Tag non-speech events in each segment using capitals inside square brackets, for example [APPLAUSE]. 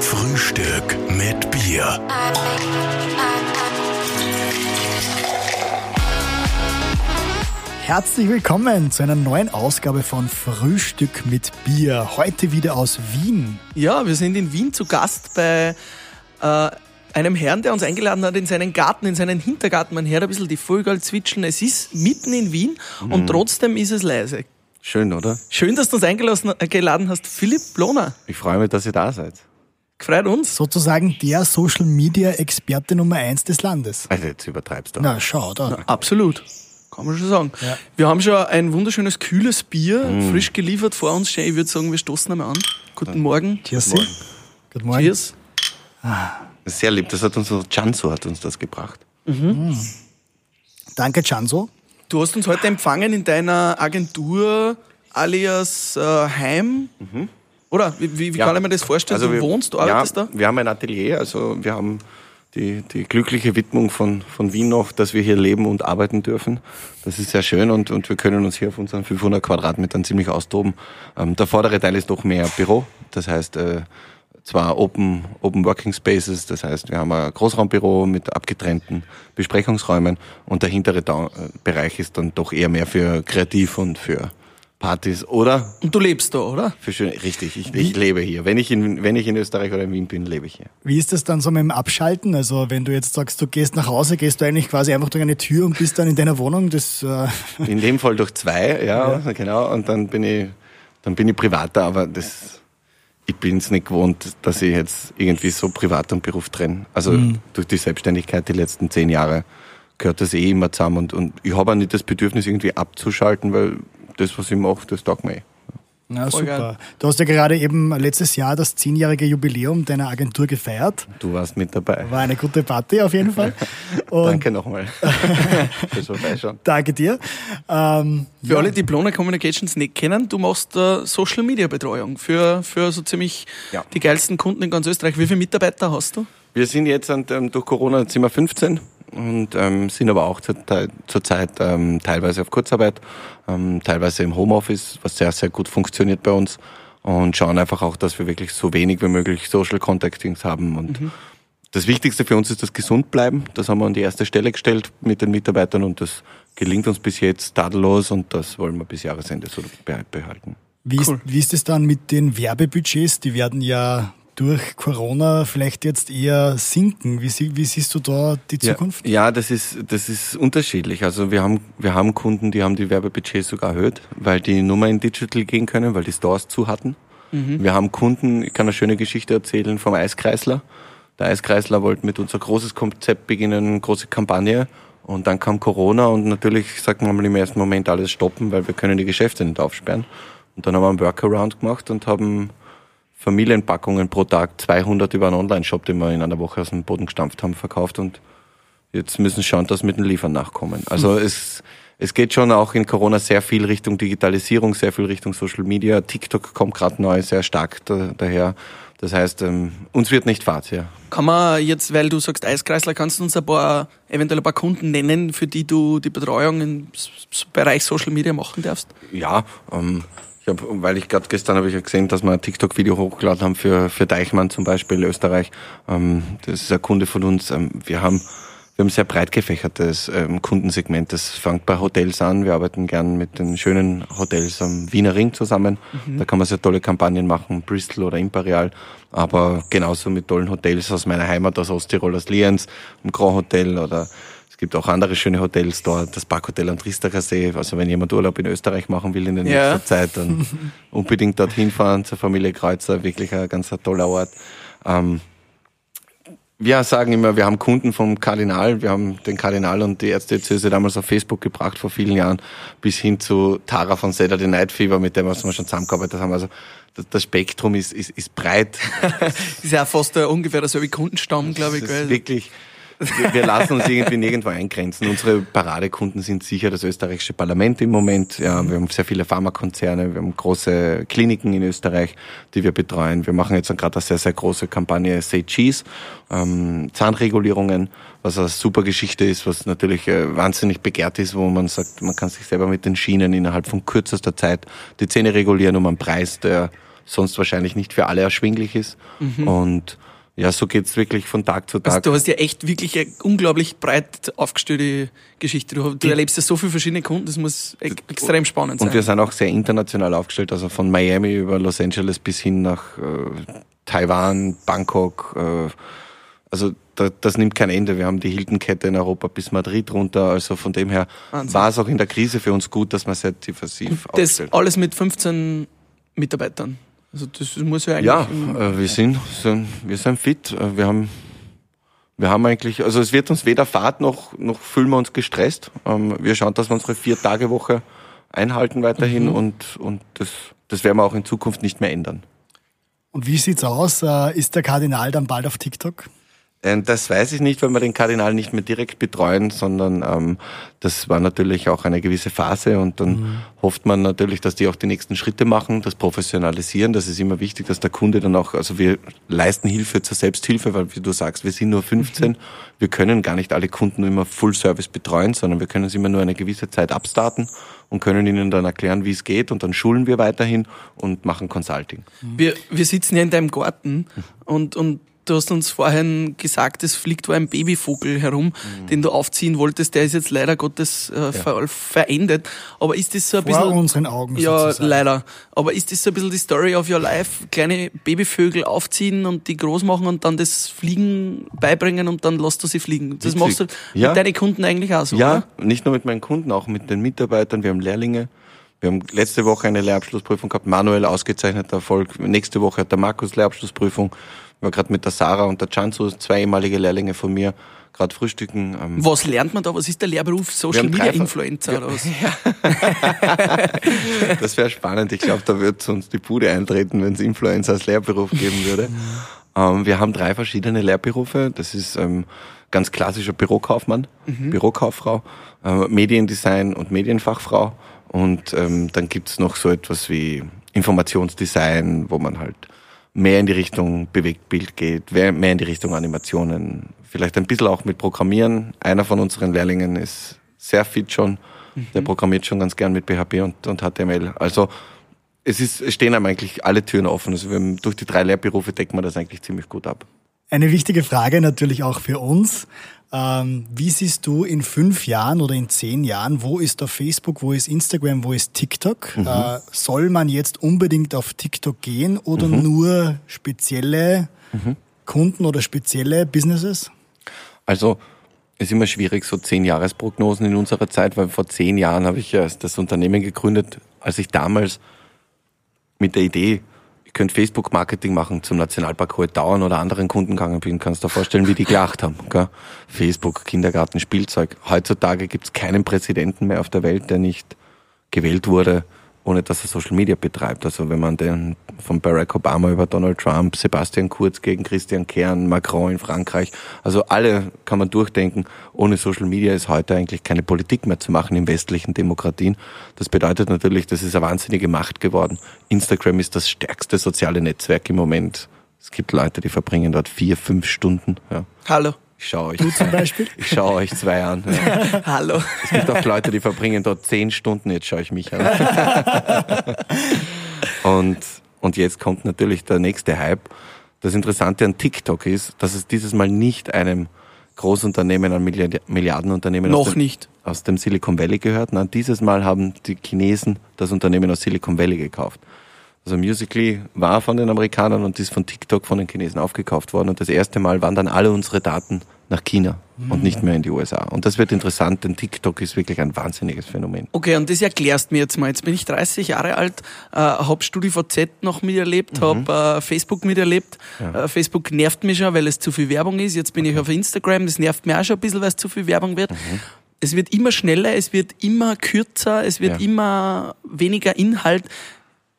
Frühstück mit Bier. Herzlich willkommen zu einer neuen Ausgabe von Frühstück mit Bier. Heute wieder aus Wien. Ja, wir sind in Wien zu Gast bei äh, einem Herrn, der uns eingeladen hat in seinen Garten, in seinen Hintergarten. Man hört ein bisschen die Vögel zwitschern. Es ist mitten in Wien und trotzdem ist es leise. Schön, oder? Schön, dass du uns eingelassen, äh, geladen hast. Philipp Lohner, Ich freue mich, dass ihr da seid. gefreut uns. Sozusagen der Social Media Experte Nummer eins des Landes. Also jetzt übertreibst du. Na, schau da. Absolut. Kann man schon sagen. Ja. Wir haben schon ein wunderschönes, kühles Bier, Mm. frisch geliefert vor uns stehen. Ich würde sagen, wir stoßen einmal an. Guten Morgen. Cheers. Morgen. Guten Morgen. Cheers. Sehr lieb, das hat uns Chanzo hat uns das gebracht. Danke, Chanzo. Du hast uns heute empfangen in deiner Agentur alias äh, Heim. Oder? Wie, wie, wie kann ich mir das vorstellen? du wir, wohnst, du arbeitest ja, da? Wir haben ein Atelier, also wir haben die, die glückliche Widmung von, von Wien noch, dass wir hier leben und arbeiten dürfen. Das ist sehr schön und, und wir können uns hier auf unseren 500 Quadratmetern ziemlich austoben. Ähm, der vordere Teil ist doch mehr Büro, das heißt äh, zwar Open, Open Working Spaces, das heißt wir haben ein Großraumbüro mit abgetrennten Besprechungsräumen und der hintere Da- äh, Bereich ist dann doch eher mehr für Kreativ und für Partys oder Und du lebst da, oder? für schön, richtig, ich, ich lebe hier. Wenn ich, in, wenn ich in Österreich oder in Wien bin, lebe ich hier. Wie ist das dann so mit dem Abschalten? Also, wenn du jetzt sagst, du gehst nach Hause, gehst du eigentlich quasi einfach durch eine Tür und bist dann in deiner Wohnung? Das, äh, In dem Fall durch zwei, ja, [LAUGHS] genau. Und dann bin ich, dann bin ich privater, aber das, ich bin es nicht gewohnt, dass ich jetzt irgendwie so Privat und Beruf trenne. Also durch die Selbstständigkeit die letzten zehn Jahre gehört das eh immer zusammen und, und ich habe auch nicht das Bedürfnis irgendwie abzuschalten, weil das, was ich mache, das taugt mir eh. Na, Voll super. geil. Du hast ja gerade eben letztes Jahr das zehnjährige Jubiläum deiner Agentur gefeiert. Du warst mit dabei. War eine gute Party auf jeden Fall. [LAUGHS] Und Danke nochmal. [LAUGHS] Fürs Vorbeischauen. Danke dir. Ähm, Für alle, die Blona Communications nicht kennen, du machst äh, Social Media Betreuung für, für so ziemlich Ja. die geilsten Kunden in ganz Österreich. Wie viele Mitarbeiter hast du? Wir sind jetzt an, ähm, durch Corona wir 15 und ähm, sind aber auch zur, zurzeit ähm, teilweise auf Kurzarbeit, ähm, teilweise im Homeoffice, was sehr, sehr gut funktioniert bei uns und schauen einfach auch, dass wir wirklich so wenig wie möglich Social Contactings haben und das Wichtigste für uns ist das Gesundbleiben. Das haben wir an die erste Stelle gestellt mit den Mitarbeitern und das gelingt uns bis jetzt tadellos und das wollen wir bis Jahresende so be- behalten. Wie, Cool. ist, wie ist es dann mit den Werbebudgets? Die werden ja durch Corona vielleicht jetzt eher sinken. Wie, sie- wie siehst du da die Zukunft? Ja, ja das, ist, das ist unterschiedlich. Also wir haben, wir haben Kunden, die haben die Werbebudgets sogar erhöht, weil die nur mehr in Digital gehen können, weil die Stores zu hatten. Wir haben Kunden, ich kann eine schöne Geschichte erzählen vom Eiskreisler. Der Eiskreisler wollte mit uns ein großes Konzept beginnen, eine große Kampagne. Und dann kam Corona und natürlich sagt man mal im ersten Moment alles stoppen, weil wir können die Geschäfte nicht aufsperren. Und dann haben wir einen Workaround gemacht und haben Familienpackungen pro Tag, 200 über einen Online-Shop, den wir in einer Woche aus dem Boden gestampft haben, verkauft und jetzt müssen schauen, dass mit dem Liefern nachkommen. Also es, es geht schon auch in Corona sehr viel Richtung Digitalisierung, sehr viel Richtung Social Media. TikTok kommt gerade neu sehr stark da, daher. Das heißt, ähm, uns wird nicht fad, ja. Kann man jetzt, weil du sagst Eiskreisler, kannst du uns ein paar, eventuell ein paar Kunden nennen, für die du die Betreuung im Bereich Social Media machen darfst? Ja, ähm, ich hab, weil ich gerade gestern habe ich ja gesehen, dass wir ein TikTok-Video hochgeladen haben für, für Deichmann zum Beispiel, Österreich. Ähm, das ist ein Kunde von uns. Ähm, wir haben wir haben ein sehr breit gefächertes ähm, Kundensegment. Das fängt bei Hotels an. Wir arbeiten gern mit den schönen Hotels am Wiener Ring zusammen. Da kann man sehr tolle Kampagnen machen, Bristol oder Imperial. Aber genauso mit tollen Hotels aus meiner Heimat, aus Osttirol, aus Lienz, im Grand Hotel oder gibt auch andere schöne Hotels dort, das Parkhotel am Tristacher See. Also wenn jemand Urlaub in Österreich machen will in der Ja. nächsten Zeit, dann [LAUGHS] unbedingt dorthin fahren zur Familie Kreuzer. Wirklich ein ganz toller Ort. Ähm, wir sagen immer, wir haben Kunden vom Kardinal. Wir haben den Kardinal und die Erzdiözese damals auf Facebook gebracht vor vielen Jahren, bis hin zu Tara von Saturday Night Fever, mit dem wir schon zusammengearbeitet haben. Also das, das Spektrum ist, ist, ist breit. [LAUGHS] ist ja fast äh, ungefähr derselbe Kundenstamm, glaube ich. Das ist gell? wirklich, wir, lassen uns irgendwie nirgendwo eingrenzen. Unsere Paradekunden sind sicher das österreichische Parlament im Moment. Ja, wir haben sehr viele Pharmakonzerne, wir haben große Kliniken in Österreich, die wir betreuen. Wir machen jetzt gerade eine sehr, sehr große Kampagne Say Cheese, ähm, Zahnregulierungen, was eine super Geschichte ist, was natürlich äh, wahnsinnig begehrt ist, wo man sagt, man kann sich selber mit den Schienen innerhalb von kürzester Zeit die Zähne regulieren um einen Preis, der sonst wahrscheinlich nicht für alle erschwinglich ist. Und ja, so geht's wirklich von Tag zu Also Tag. du hast ja echt wirklich eine unglaublich breit aufgestellte Geschichte. Du, du erlebst ja so viele verschiedene Kunden, das muss e extrem spannend sein. Und wir sind auch sehr international aufgestellt, also von Miami über Los Angeles bis hin nach äh, Taiwan, Bangkok. Äh, also da, das nimmt kein Ende. Wir haben die Hilton-Kette in Europa bis Madrid runter. Also von dem her Wahnsinn. war es auch in der Krise für uns gut, dass wir sehr diversiv das aufgestellt alles mit 15 Mitarbeitern. Also das muss ja eigentlich... Ja, äh, wir sind, sind, wir sind fit. Äh, Wir haben, wir haben eigentlich, also es wird uns weder Fahrt noch, noch fühlen wir uns gestresst. Ähm, wir schauen, dass wir unsere vier Tage Woche einhalten weiterhin und, und das, das werden wir auch in Zukunft nicht mehr ändern. Und wie sieht's aus? Äh, Ist der Kardinal dann bald auf TikTok? Ähm, Das weiß ich nicht, weil wir den Kardinal nicht mehr direkt betreuen, sondern ähm, das war natürlich auch eine gewisse Phase und dann hofft man natürlich, dass die auch die nächsten Schritte machen, das Professionalisieren. Das ist immer wichtig, dass der Kunde dann auch, also wir leisten Hilfe zur Selbsthilfe, weil wie du sagst, wir sind nur 15, wir können gar nicht alle Kunden immer Full Service betreuen, sondern wir können sie immer nur eine gewisse Zeit abstarten und können ihnen dann erklären, wie es geht und dann schulen wir weiterhin und machen Consulting. Wir, wir sitzen ja in deinem Garten und, und du hast uns vorhin gesagt, es fliegt wo ein Babyvogel herum, Mhm. den du aufziehen wolltest. Der ist jetzt leider Gottes äh, ver verendet. Aber ist das so ein Vor bisschen... unseren Augen Ja, sozusagen. leider. Aber ist das so ein bisschen die Story of your life? Kleine Babyvögel aufziehen und die groß machen und dann das Fliegen beibringen und dann lässt du sie fliegen. Das Witzig. machst du Ja. mit deinen Kunden eigentlich auch so, Ja, oder? nicht nur mit meinen Kunden, auch mit den Mitarbeitern. Wir haben Lehrlinge. Wir haben letzte Woche eine Lehrabschlussprüfung gehabt. Manuel ausgezeichneter Erfolg. Nächste Woche hat der Markus Lehrabschlussprüfung. Waren gerade mit der Sarah und der Chanzu, zwei ehemalige Lehrlinge von mir, gerade frühstücken. Ähm, Was lernt man da? Was ist der Lehrberuf? Social Media Influencer oder was? [LAUGHS] Das wäre spannend. Ich glaube, da wird uns die Bude eintreten, wenn es Influencer als Lehrberuf geben würde. Ähm, wir haben drei verschiedene Lehrberufe. Das ist ähm, ganz klassischer Bürokaufmann, Bürokauffrau, äh, Mediendesign und Medienfachfrau. Und ähm, dann gibt's noch so etwas wie Informationsdesign, wo man halt mehr in die Richtung Bewegtbild geht, mehr in die Richtung Animationen, vielleicht ein bisschen auch mit Programmieren. Einer von unseren Lehrlingen ist sehr fit schon, der programmiert schon ganz gern mit PHP und, und HTML. Also es ist, es stehen einem eigentlich alle Türen offen. Also wir durch die drei Lehrberufe decken wir das eigentlich ziemlich gut ab. Eine wichtige Frage natürlich auch für uns. Ähm, wie siehst du in fünf Jahren oder in zehn Jahren, wo ist da Facebook, wo ist Instagram, wo ist TikTok? Äh, soll man jetzt unbedingt auf TikTok gehen oder nur spezielle Kunden oder spezielle Businesses? Also ist immer schwierig, so zehn Jahresprognosen in unserer Zeit, weil vor zehn Jahren habe ich ja das Unternehmen gegründet, als ich damals mit der Idee, ich könnte Facebook-Marketing machen, zum Nationalpark Hohe Tauern oder anderen Kunden gegangen bin, kannst du dir vorstellen, wie die gelacht haben. Gell? Facebook, Kindergarten, Spielzeug. Heutzutage gibt es keinen Präsidenten mehr auf der Welt, der nicht gewählt wurde, ohne dass er Social Media betreibt. Also wenn man den von Barack Obama über Donald Trump, Sebastian Kurz gegen Christian Kern, Macron in Frankreich, also alle kann man durchdenken. Ohne Social Media ist heute eigentlich keine Politik mehr zu machen in westlichen Demokratien. Das bedeutet natürlich, das ist eine wahnsinnige Macht geworden. Instagram ist das stärkste soziale Netzwerk im Moment. Es gibt Leute, die verbringen dort vier, fünf Stunden. Ja. Hallo. Ich schaue euch, Du zum Beispiel? [LAUGHS] ich schaue euch zwei an. Ja. [LAUGHS] Hallo. Es gibt auch Leute, die verbringen dort zehn Stunden, jetzt schaue ich mich an. [LAUGHS] und, und jetzt kommt natürlich der nächste Hype. Das Interessante an TikTok ist, dass es dieses Mal nicht einem Großunternehmen, einem Milliard- Milliardenunternehmen aus Noch dem, nicht. aus dem Silicon Valley gehört. Nein, dieses Mal haben die Chinesen das Unternehmen aus Silicon Valley gekauft. Also Musical.ly war von den Amerikanern und ist von TikTok von den Chinesen aufgekauft worden. Und das erste Mal wandern alle unsere Daten nach China und nicht mehr in die USA. Und das wird interessant, denn TikTok ist wirklich ein wahnsinniges Phänomen. Okay, und das erklärst mir jetzt mal. Jetzt bin ich 30 Jahre alt, äh, hab StudiVZ noch miterlebt, hab äh, Facebook miterlebt. Äh, Facebook nervt mich schon, weil es zu viel Werbung ist. Jetzt bin ich auf Instagram, das nervt mich auch schon ein bisschen, weil es zu viel Werbung wird. Es wird immer schneller, es wird immer kürzer, es wird Ja. immer weniger Inhalt.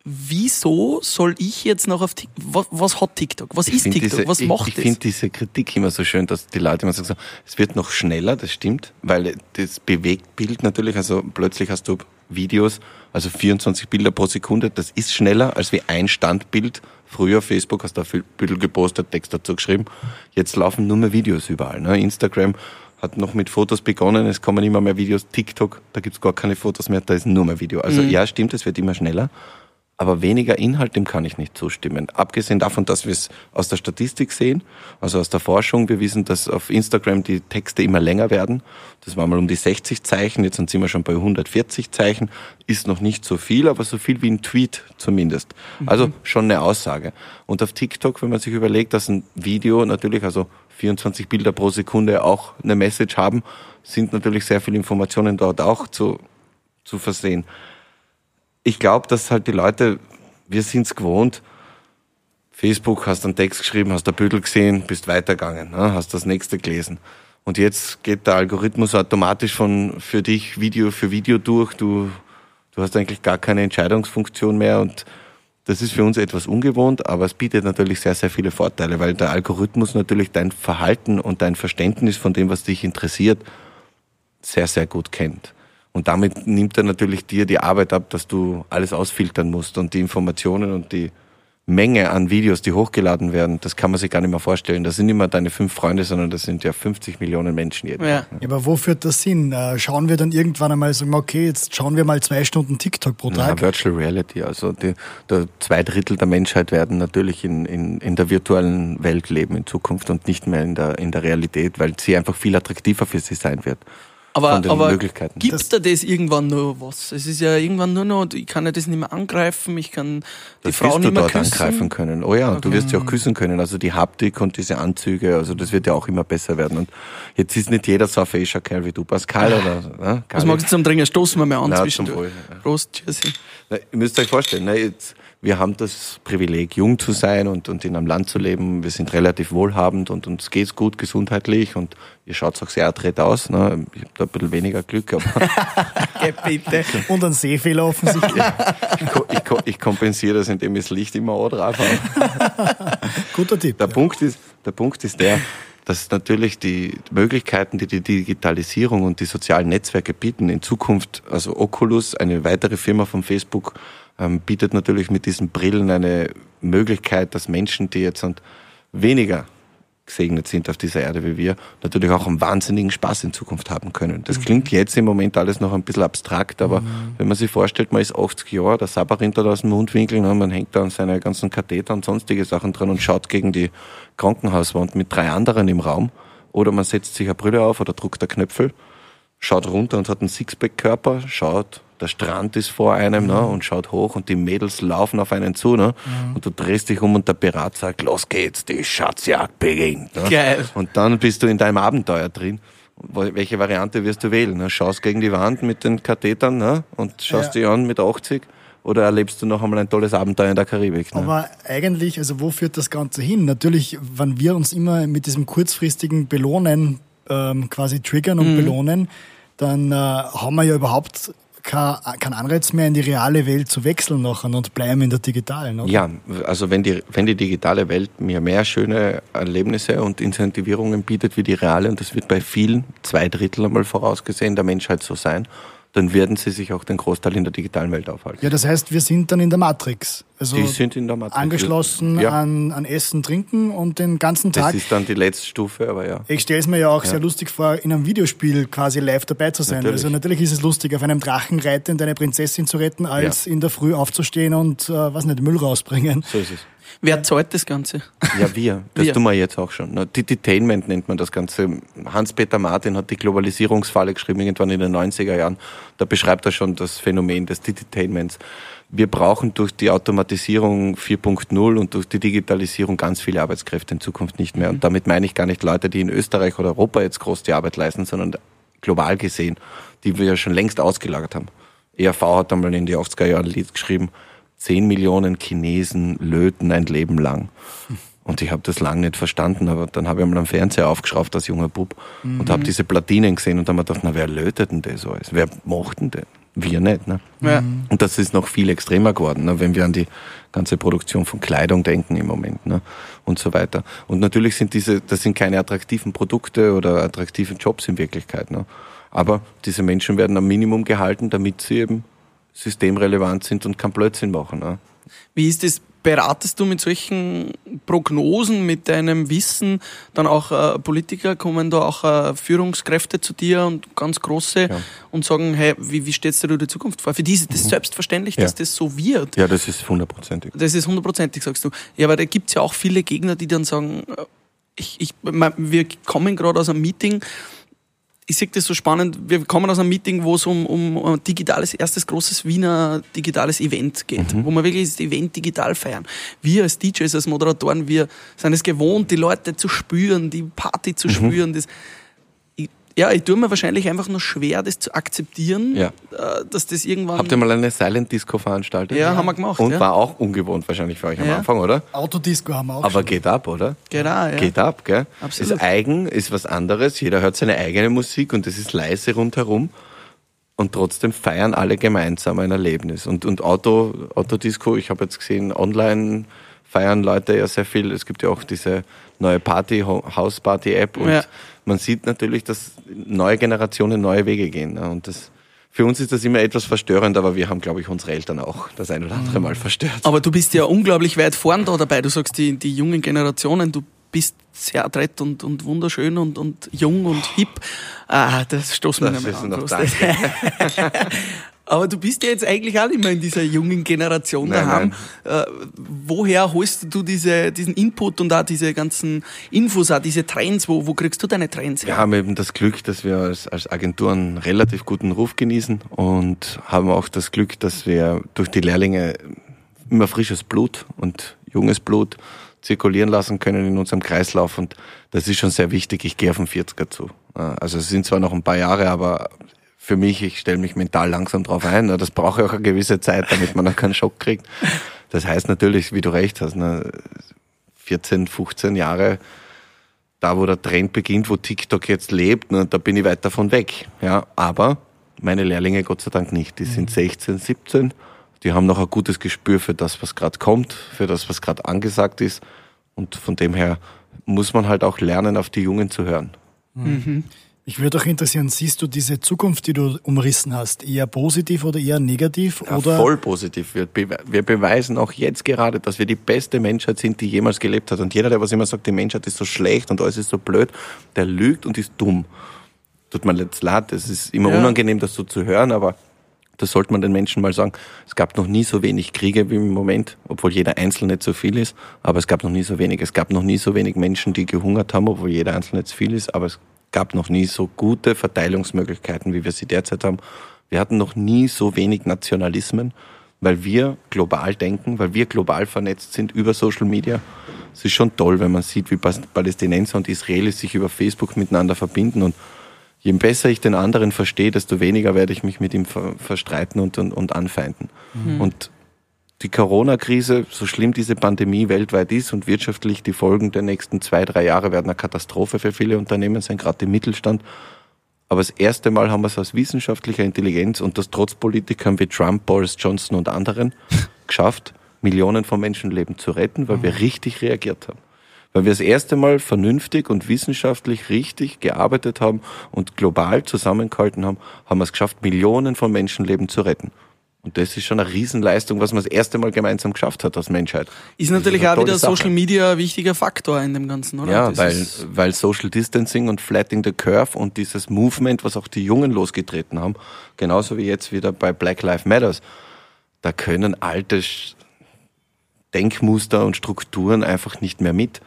Wieso soll ich jetzt noch auf TikTok? Was, was hat TikTok? Was ist find TikTok? diese, was ich, macht Ich das? finde diese Kritik immer so schön, dass die Leute immer sagen, es wird noch schneller, das stimmt, weil das bewegt Bild natürlich, also plötzlich hast du Videos, also 24 Bilder pro Sekunde, das ist schneller als wie ein Standbild. Früher Facebook hast du ein Bild gepostet, Text dazu geschrieben. Jetzt laufen nur mehr Videos überall. Ne? Instagram hat noch mit Fotos begonnen, es kommen immer mehr Videos. TikTok, da gibt's gar keine Fotos mehr, da ist nur mehr Video. Also Mhm. ja, stimmt, es wird immer schneller. Aber weniger Inhalt, dem kann ich nicht zustimmen. Abgesehen davon, dass wir es aus der Statistik sehen, also aus der Forschung, wir wissen, dass auf Instagram die Texte immer länger werden. Das war mal um die 60 Zeichen, jetzt sind wir schon bei 140 Zeichen. Ist noch nicht so viel, aber so viel wie ein Tweet zumindest. Mhm. Also schon eine Aussage. Und auf TikTok, wenn man sich überlegt, dass ein Video natürlich, also 24 Bilder pro Sekunde auch eine Message haben, sind natürlich sehr viele Informationen dort auch zu, zu versehen ich glaube, dass halt die Leute, wir sind es gewohnt, Facebook, hast einen Text geschrieben, hast ein Büdel gesehen, bist weitergegangen, ne? hast das nächste gelesen. Und jetzt geht der Algorithmus automatisch von für dich Video für Video durch. Du, du hast eigentlich gar keine Entscheidungsfunktion mehr und das ist für uns etwas ungewohnt, aber es bietet natürlich sehr, sehr viele Vorteile, weil der Algorithmus natürlich dein Verhalten und dein Verständnis von dem, was dich interessiert, sehr, sehr gut kennt. Und damit nimmt er natürlich dir die Arbeit ab, dass du alles ausfiltern musst und die Informationen und die Menge an Videos, die hochgeladen werden, das kann man sich gar nicht mehr vorstellen. Das sind nicht mehr deine fünf Freunde, sondern das sind ja 50 Millionen Menschen jeden ja. Tag. Ja, aber wo führt das Sinn? Äh, schauen wir dann irgendwann einmal sagen, okay, jetzt schauen wir mal zwei Stunden TikTok pro Tag? Ja, Virtual Reality. Also die, der zwei Drittel der Menschheit werden natürlich in, in, in der virtuellen Welt leben in Zukunft und nicht mehr in der, in der Realität, weil sie einfach viel attraktiver für sie sein wird aber, aber Gibt da das irgendwann nur was? Es ist ja irgendwann nur noch, ich kann ja das nicht mehr angreifen, ich kann die das Frau nicht mehr dort küssen. angreifen können. Oh ja, okay. du wirst sie auch küssen können. Also die Haptik und diese Anzüge, also das wird ja auch immer besser werden. Und jetzt ist nicht jeder so ein Facial Kerl wie du, Pascal oder. Ne? Was magst du zum Dringen? Stoßen wir mal an zwischendurch. Prost, tschüssi. Na, ihr müsst euch vorstellen, ne, jetzt wir haben das Privileg, jung zu sein und, und in einem Land zu leben. Wir sind relativ wohlhabend und uns geht's gut gesundheitlich und ihr schaut auch sehr adrett aus. Ne? Ich habe da ein bisschen weniger Glück, aber. [LAUGHS] bitte. Und ein Sehfehler offensichtlich. ich, ich, ich, kompensiere das, indem ich das Licht immer auch drauf habe. [LAUGHS] Guter Tipp. Der, ja. Punkt ist, der Punkt ist der, dass natürlich die Möglichkeiten, die die Digitalisierung und die sozialen Netzwerke bieten, in Zukunft, also Oculus, eine weitere Firma von Facebook, ähm, bietet natürlich mit diesen Brillen eine Möglichkeit, dass Menschen, die jetzt weniger gesegnet sind auf dieser Erde wie wir, natürlich auch einen wahnsinnigen Spaß in Zukunft haben können. Das mhm. klingt jetzt im Moment alles noch ein bisschen abstrakt, aber mhm. wenn man sich vorstellt, man ist 80 Jahre, der Sabber rinnt da aus dem Mundwinkel, ne, man hängt da an seine ganzen Katheter und sonstige Sachen dran und schaut gegen die Krankenhauswand mit drei anderen im Raum, oder man setzt sich eine Brille auf oder druckt ein Knöpfel, schaut runter und hat einen Sixpack-Körper, schaut der Strand ist vor einem ne, mhm. ne, und schaut hoch und die Mädels laufen auf einen zu ne, mhm. und du drehst dich um und der Pirat sagt, los geht's, die Schatzjagd beginnt. Ne. Geil. Und dann bist du in deinem Abenteuer drin. Welche Variante wirst du wählen? Ne? Schaust gegen die Wand mit den Kathetern ne, und schaust ja. dich an mit 80 oder erlebst du noch einmal ein tolles Abenteuer in der Karibik? Ne? Aber eigentlich, also wo führt das Ganze hin? Natürlich, wenn wir uns immer mit diesem kurzfristigen Belohnen ähm, quasi triggern und mhm. belohnen, dann äh, haben wir ja überhaupt kein, Anreiz mehr, in die reale Welt zu wechseln nachher und bleiben in der digitalen. Oder? Ja, also wenn die, wenn die digitale Welt mir mehr schöne Erlebnisse und Incentivierungen bietet wie die reale, und das wird bei vielen, zwei Drittel einmal vorausgesehen, der Menschheit so sein, dann werden sie sich auch den Großteil in der digitalen Welt aufhalten. Ja, das heißt, wir sind dann in der Matrix. Also die sind in der Matrix. Angeschlossen ja. an, an Essen, Trinken und den ganzen Tag. Das ist dann die letzte Stufe, aber ja. Ich stelle es mir ja auch ja. sehr lustig vor, in einem Videospiel quasi live dabei zu sein. Natürlich. Also natürlich ist es lustig, auf einem Drachen reiten, deine Prinzessin zu retten, als ja. in der Früh aufzustehen und, äh, was nicht, Müll rausbringen. So ist es. Wer zahlt das Ganze? Ja, wir. Das wir. tun wir jetzt auch schon. Detainment nennt man das Ganze. Hans-Peter Martin hat die Globalisierungsfalle geschrieben, irgendwann in den 90er Jahren. Da beschreibt er schon das Phänomen des Detainments. Wir brauchen durch die Automatisierung 4.0 und durch die Digitalisierung ganz viele Arbeitskräfte in Zukunft nicht mehr. Und damit meine ich gar nicht Leute, die in Österreich oder Europa jetzt groß die Arbeit leisten, sondern global gesehen, die wir ja schon längst ausgelagert haben. ERV hat einmal in die 80er Jahre ein Lied geschrieben, 10 Millionen Chinesen löten ein Leben lang. Und ich habe das lange nicht verstanden, aber dann habe ich einmal am Fernseher aufgeschraubt als junger Bub mhm. und habe diese Platinen gesehen und dann habe ich gedacht, na wer lötet denn das alles? Wer macht denn das? Wir nicht. Ne? Ja. Und das ist noch viel extremer geworden, ne? wenn wir an die ganze Produktion von Kleidung denken im Moment ne? und so weiter. Und natürlich sind diese, das sind keine attraktiven Produkte oder attraktiven Jobs in Wirklichkeit. Ne? Aber diese Menschen werden am Minimum gehalten, damit sie eben systemrelevant sind und kein Blödsinn machen. Ne? Wie ist das? Beratest du mit solchen Prognosen, mit deinem Wissen, dann auch äh, Politiker, kommen da auch äh, Führungskräfte zu dir und ganz große Ja. und sagen, hey, wie, wie stellst du dir die Zukunft vor? Für die ist das selbstverständlich, dass Ja. das so wird. Ja, das ist hundertprozentig. Das ist hundertprozentig, sagst du. Ja, aber da gibt's ja auch viele Gegner, die dann sagen, äh, ich, ich, wir kommen gerade aus einem Meeting, ich sehe das so spannend, wir kommen aus einem Meeting, wo es um, um ein digitales, erstes großes Wiener digitales Event geht, wo wir wirklich das Event digital feiern. Wir als DJs, als Moderatoren, wir sind es gewohnt, die Leute zu spüren, die Party zu spüren. Das, ja, ich tue mir wahrscheinlich einfach nur schwer, das zu akzeptieren, Ja. äh, dass das irgendwann... Habt ihr mal eine Silent Disco veranstaltet? Ja, haben wir gemacht, Und ja. war auch ungewohnt wahrscheinlich für euch am Ja. Anfang, oder? Autodisco haben wir auch Aber schon. geht ab, oder? Genau, ja. Geht ab, gell? Absolut. Ist eigen, ist was anderes. Jeder hört seine eigene Musik und es ist leise rundherum. Und trotzdem feiern alle gemeinsam ein Erlebnis. Und, und Auto, Autodisco, ich habe jetzt gesehen, online feiern Leute ja sehr viel. Es gibt ja auch diese neue Party, House-Party-App. Und Ja. Man sieht natürlich, dass neue Generationen neue Wege gehen. ne? Und das, für uns ist das immer etwas verstörend, aber wir haben, glaube ich, unsere Eltern auch das ein oder andere Mal verstört. Aber du bist ja unglaublich weit vorn da dabei. Du sagst, die, die jungen Generationen, du bist sehr adrett und, und wunderschön und, und jung und hip. Ah, das stoßen wir Das nicht ist mehr noch an. Prost. [LAUGHS] [LAUGHS] Aber du bist ja jetzt eigentlich auch nicht mehr in dieser jungen Generation Nein, daheim. Äh, woher holst du diese, diesen Input und auch diese ganzen Infos, auch diese Trends? Wo, wo kriegst du deine Trends Wir her? haben eben das Glück, dass wir als, als Agentur einen relativ guten Ruf genießen und haben auch das Glück, dass wir durch die Lehrlinge immer frisches Blut und junges Blut zirkulieren lassen können in unserem Kreislauf und das ist schon sehr wichtig. Ich gehe auf den 40er zu. Also es sind zwar noch ein paar Jahre, aber für mich, ich stelle mich mental langsam drauf ein. Das brauche auch eine gewisse Zeit, damit man noch keinen Schock kriegt. Das heißt natürlich, wie du recht hast, ne, 14, 15 Jahre da, wo der Trend beginnt, wo TikTok jetzt lebt, ne, da bin ich weit davon weg. Ja, aber meine Lehrlinge Gott sei Dank nicht. Die sind 16, 17. Die haben noch ein gutes Gespür für das, was gerade kommt, für das, was gerade angesagt ist. Und von dem her muss man halt auch lernen, auf die Jungen zu hören. Mich würde auch interessieren, siehst du diese Zukunft, die du umrissen hast, eher positiv oder eher negativ? Ja, oder voll positiv. Wir, wir beweisen auch jetzt gerade, dass wir die beste Menschheit sind, die jemals gelebt hat. Und jeder, der was immer sagt, die Menschheit ist so schlecht und alles ist so blöd, der lügt und ist dumm. Tut mir jetzt leid, es ist immer Ja. unangenehm, das so zu hören, aber das sollte man den Menschen mal sagen. Es gab noch nie so wenig Kriege wie im Moment, obwohl jeder Einzelne nicht so viel ist, aber es gab noch nie so wenig. Es gab noch nie so wenig Menschen, die gehungert haben, obwohl jeder Einzelne nicht viel ist, aber es gab noch nie so gute Verteilungsmöglichkeiten, wie wir sie derzeit haben. Wir hatten noch nie so wenig Nationalismen, weil wir global denken, weil wir global vernetzt sind über Social Media. Es ist schon toll, wenn man sieht, wie Palästinenser und Israelis sich über Facebook miteinander verbinden und je besser ich den anderen verstehe, desto weniger werde ich mich mit ihm ver verstreiten und, und, und anfeinden. Und die Corona-Krise, so schlimm diese Pandemie weltweit ist und wirtschaftlich die Folgen der nächsten zwei, drei Jahre werden eine Katastrophe für viele Unternehmen sein, gerade im Mittelstand. Aber das erste Mal haben wir es aus wissenschaftlicher Intelligenz und das trotz Politikern wie Trump, Boris Johnson und anderen [LAUGHS] geschafft, Millionen von Menschenleben zu retten, weil wir richtig reagiert haben. Weil wir das erste Mal vernünftig und wissenschaftlich richtig gearbeitet haben und global zusammengehalten haben, haben wir es geschafft, Millionen von Menschenleben zu retten. Und das ist schon eine Riesenleistung, was man das erste Mal gemeinsam geschafft hat als Menschheit. Ist Das natürlich eine auch wieder Sache. Social Media ein wichtiger Faktor in dem Ganzen, oder? Ja, Das weil, ist- weil Social Distancing und Flattening the Curve und dieses Movement, was auch die Jungen losgetreten haben, genauso wie jetzt wieder bei Black Lives Matters, da können alte Denkmuster und Strukturen einfach nicht mehr mit.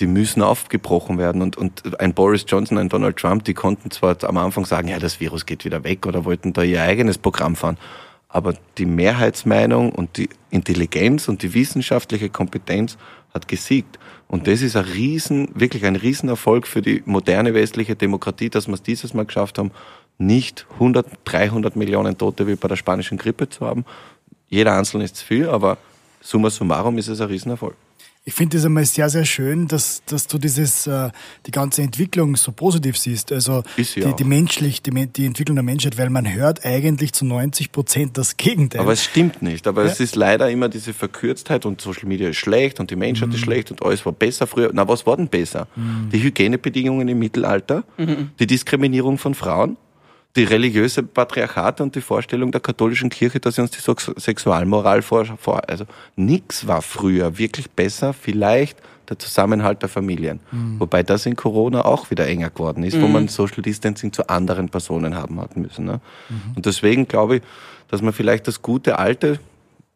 Die müssen aufgebrochen werden. Und, und ein Boris Johnson, ein Donald Trump, die konnten zwar am Anfang sagen, ja, das Virus geht wieder weg oder wollten da ihr eigenes Programm fahren. Aber die Mehrheitsmeinung und die Intelligenz und die wissenschaftliche Kompetenz hat gesiegt. Und das ist ein riesen, wirklich ein Riesenerfolg für die moderne westliche Demokratie, dass wir es dieses Mal geschafft haben, nicht 100, 300 Millionen Tote wie bei der spanischen Grippe zu haben. Jeder Einzelne ist zu viel, aber summa summarum ist es ein Riesenerfolg. Ich finde es einmal sehr, sehr schön, dass, dass du dieses, äh, die ganze Entwicklung so positiv siehst. Also die, auch. die menschlich, die, die Entwicklung der Menschheit, weil man hört eigentlich zu 90 Prozent das Gegenteil. Aber es stimmt nicht. Aber es ist leider immer diese Verkürztheit und Social Media ist schlecht und die Menschheit Mhm. ist schlecht und alles war besser früher. Na, was war denn besser? Die Hygienebedingungen im Mittelalter, die Diskriminierung von Frauen, die religiöse Patriarchat und die Vorstellung der katholischen Kirche, dass sie uns die Sex- Sexualmoral vor, vor also nix war früher wirklich besser, vielleicht der Zusammenhalt der Familien. Wobei das in Corona auch wieder enger geworden ist, wo man Social Distancing zu anderen Personen haben hat müssen. Ne? Und deswegen glaube ich, dass man vielleicht das gute alte,